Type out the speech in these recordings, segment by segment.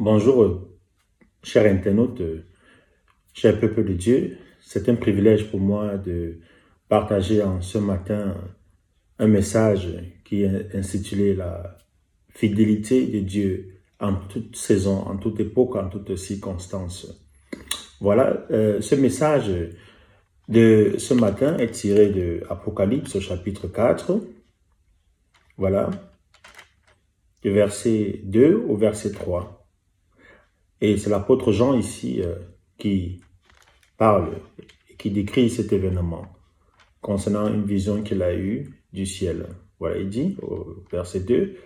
Bonjour, euh, chers internautes, euh, cher peuple de Dieu. C'est un privilège pour moi de partager en ce matin un message qui est intitulé La fidélité de Dieu en toute saison, en toute époque, en toutes circonstances. Voilà, euh, ce message de ce matin est tiré de Apocalypse chapitre 4. Voilà, du verset 2 au verset 3. Et c'est l'apôtre Jean ici euh, qui parle et qui décrit cet événement concernant une vision qu'il a eue du ciel. Voilà, il dit au verset 2,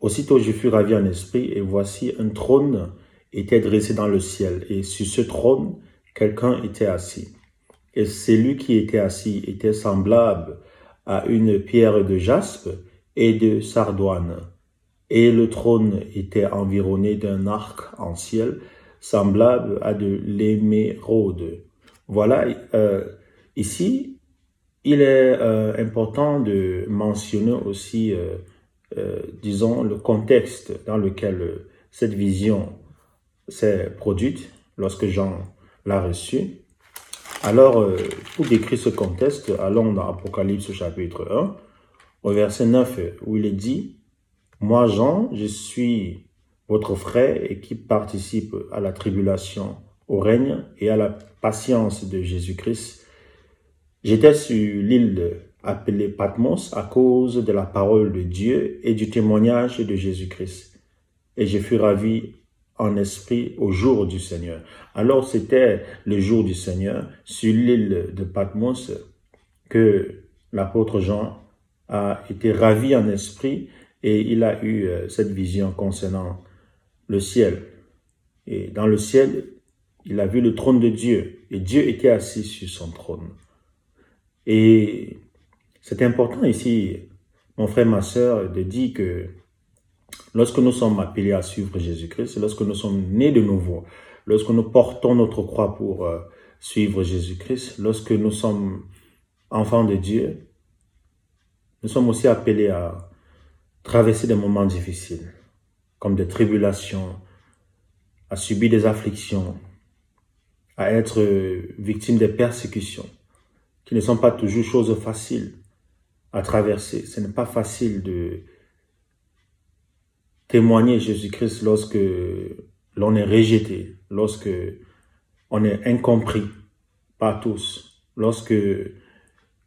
Aussitôt je fus ravi en esprit, et voici un trône était dressé dans le ciel, et sur ce trône, quelqu'un était assis. Et celui qui était assis était semblable à une pierre de jaspe et de sardoine et le trône était environné d'un arc en ciel semblable à de l'émeraude. Voilà, euh, ici, il est euh, important de mentionner aussi, euh, disons, le contexte dans lequel cette vision s'est produite lorsque Jean l'a reçue. Alors, pour décrire ce contexte, allons dans Apocalypse chapitre 1, au verset 9, où il est dit, moi, Jean, je suis votre frère et qui participe à la tribulation, au règne et à la patience de Jésus-Christ. J'étais sur l'île appelée Patmos à cause de la parole de Dieu et du témoignage de Jésus-Christ. Et je fus ravi en esprit au jour du Seigneur. Alors c'était le jour du Seigneur sur l'île de Patmos que l'apôtre Jean a été ravi en esprit et il a eu euh, cette vision concernant le ciel. Et dans le ciel, il a vu le trône de Dieu. Et Dieu était assis sur son trône. Et c'est important ici, mon frère, ma soeur, de dire que lorsque nous sommes appelés à suivre Jésus-Christ, lorsque nous sommes nés de nouveau, lorsque nous portons notre croix pour euh, suivre Jésus-Christ, lorsque nous sommes enfants de Dieu, nous sommes aussi appelés à traverser des moments difficiles, comme des tribulations, à subir des afflictions, à être victime des persécutions, qui ne sont pas toujours choses faciles à traverser. Ce n'est pas facile de témoigner Jésus-Christ lorsque l'on est rejeté, lorsque on est incompris par tous, lorsque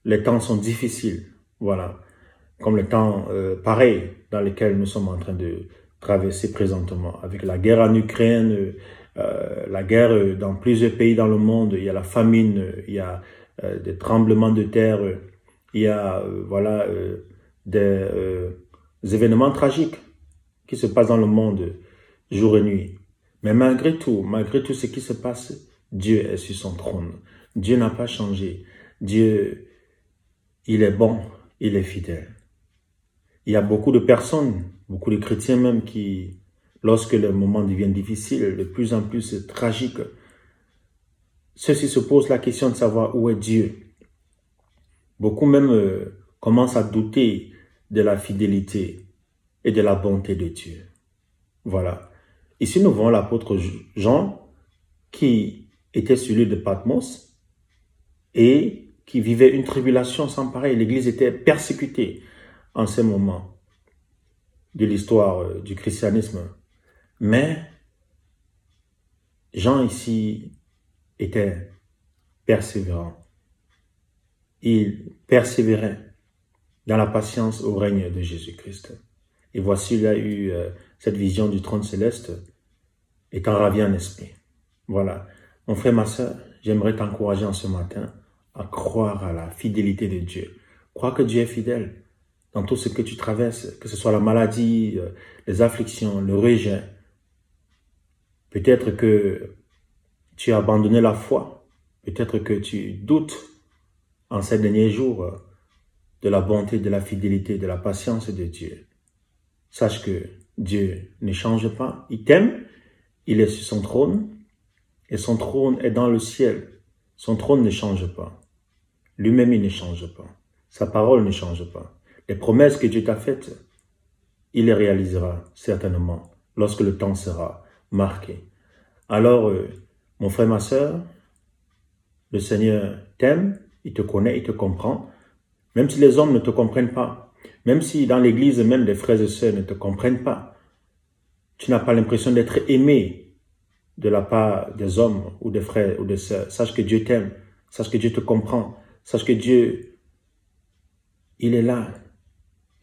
les temps sont difficiles. Voilà comme le temps euh, pareil dans lequel nous sommes en train de traverser présentement, avec la guerre en Ukraine, euh, la guerre dans plusieurs pays dans le monde, il y a la famine, il y a euh, des tremblements de terre, il y a voilà des événements tragiques qui se passent dans le monde jour et nuit. Mais malgré tout, malgré tout ce qui se passe, Dieu est sur son trône. Dieu n'a pas changé. Dieu, il est bon, il est fidèle. Il y a beaucoup de personnes, beaucoup de chrétiens même qui, lorsque le moment devient difficile, de plus en plus tragique, ceux-ci se posent la question de savoir où est Dieu. Beaucoup même euh, commencent à douter de la fidélité et de la bonté de Dieu. Voilà. Ici, nous voyons l'apôtre Jean qui était sur l'île de Patmos et qui vivait une tribulation sans pareil. L'Église était persécutée en ce moment de l'histoire euh, du christianisme. Mais Jean ici était persévérant. Il persévérait dans la patience au règne de Jésus-Christ. Et voici, il a eu euh, cette vision du trône céleste, étant ravi en esprit. Voilà. Mon frère, ma soeur, j'aimerais t'encourager en ce matin à croire à la fidélité de Dieu. Crois que Dieu est fidèle dans tout ce que tu traverses, que ce soit la maladie, euh, les afflictions, le rejet. Peut-être que tu as abandonné la foi. Peut-être que tu doutes en ces derniers jours euh, de la bonté, de la fidélité, de la patience de Dieu. Sache que Dieu ne change pas. Il t'aime. Il est sur son trône. Et son trône est dans le ciel. Son trône ne change pas. Lui-même, il ne change pas. Sa parole ne change pas. Les promesses que Dieu t'a faites, il les réalisera certainement lorsque le temps sera marqué. Alors, euh, mon frère, ma soeur, le Seigneur t'aime, il te connaît, il te comprend, même si les hommes ne te comprennent pas, même si dans l'église même les frères et sœurs ne te comprennent pas, tu n'as pas l'impression d'être aimé de la part des hommes ou des frères ou des sœurs. Sache que Dieu t'aime, sache que Dieu te comprend, sache que Dieu, il est là,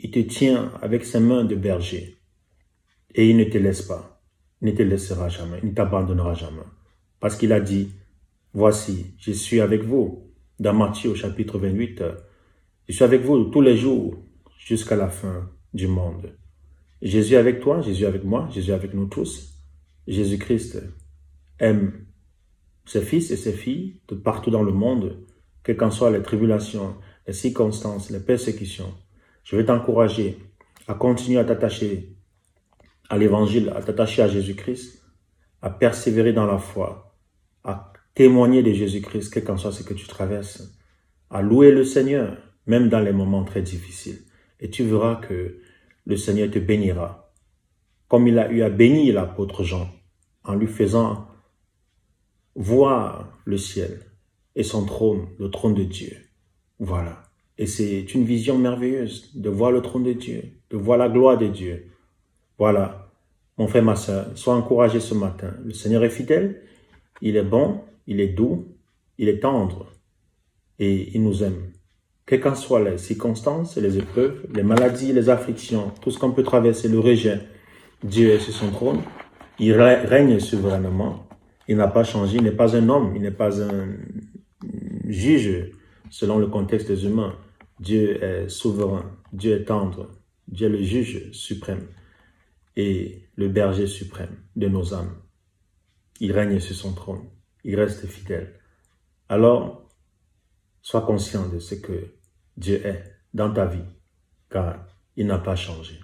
il te tient avec ses mains de berger et il ne te laisse pas, ne te laissera jamais, il ne t'abandonnera jamais. Parce qu'il a dit, voici, je suis avec vous. Dans Matthieu au chapitre 28, je suis avec vous tous les jours jusqu'à la fin du monde. Jésus avec toi, Jésus avec moi, Jésus avec nous tous. Jésus-Christ aime ses fils et ses filles de partout dans le monde, quelles qu'en soient les tribulations, les circonstances, les persécutions. Je vais t'encourager à continuer à t'attacher à l'évangile, à t'attacher à Jésus-Christ, à persévérer dans la foi, à témoigner de Jésus-Christ, quel qu'en soit ce que tu traverses, à louer le Seigneur, même dans les moments très difficiles. Et tu verras que le Seigneur te bénira, comme il a eu à bénir l'apôtre Jean, en lui faisant voir le ciel et son trône, le trône de Dieu. Voilà. Et c'est une vision merveilleuse de voir le trône de Dieu, de voir la gloire de Dieu. Voilà. Mon frère, ma soeur, sois encouragé ce matin. Le Seigneur est fidèle, il est bon, il est doux, il est tendre et il nous aime. Quelles qu'en soient les circonstances, les épreuves, les maladies, les afflictions, tout ce qu'on peut traverser, le rejet, Dieu est sur son trône. Il règne souverainement. Il n'a pas changé. Il n'est pas un homme. Il n'est pas un juge selon le contexte des humains. Dieu est souverain. Dieu est tendre. Dieu est le juge suprême et le berger suprême de nos âmes. Il règne sur son trône. Il reste fidèle. Alors, sois conscient de ce que Dieu est dans ta vie, car il n'a pas changé.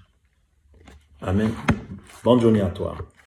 Amen. Bonne journée à toi.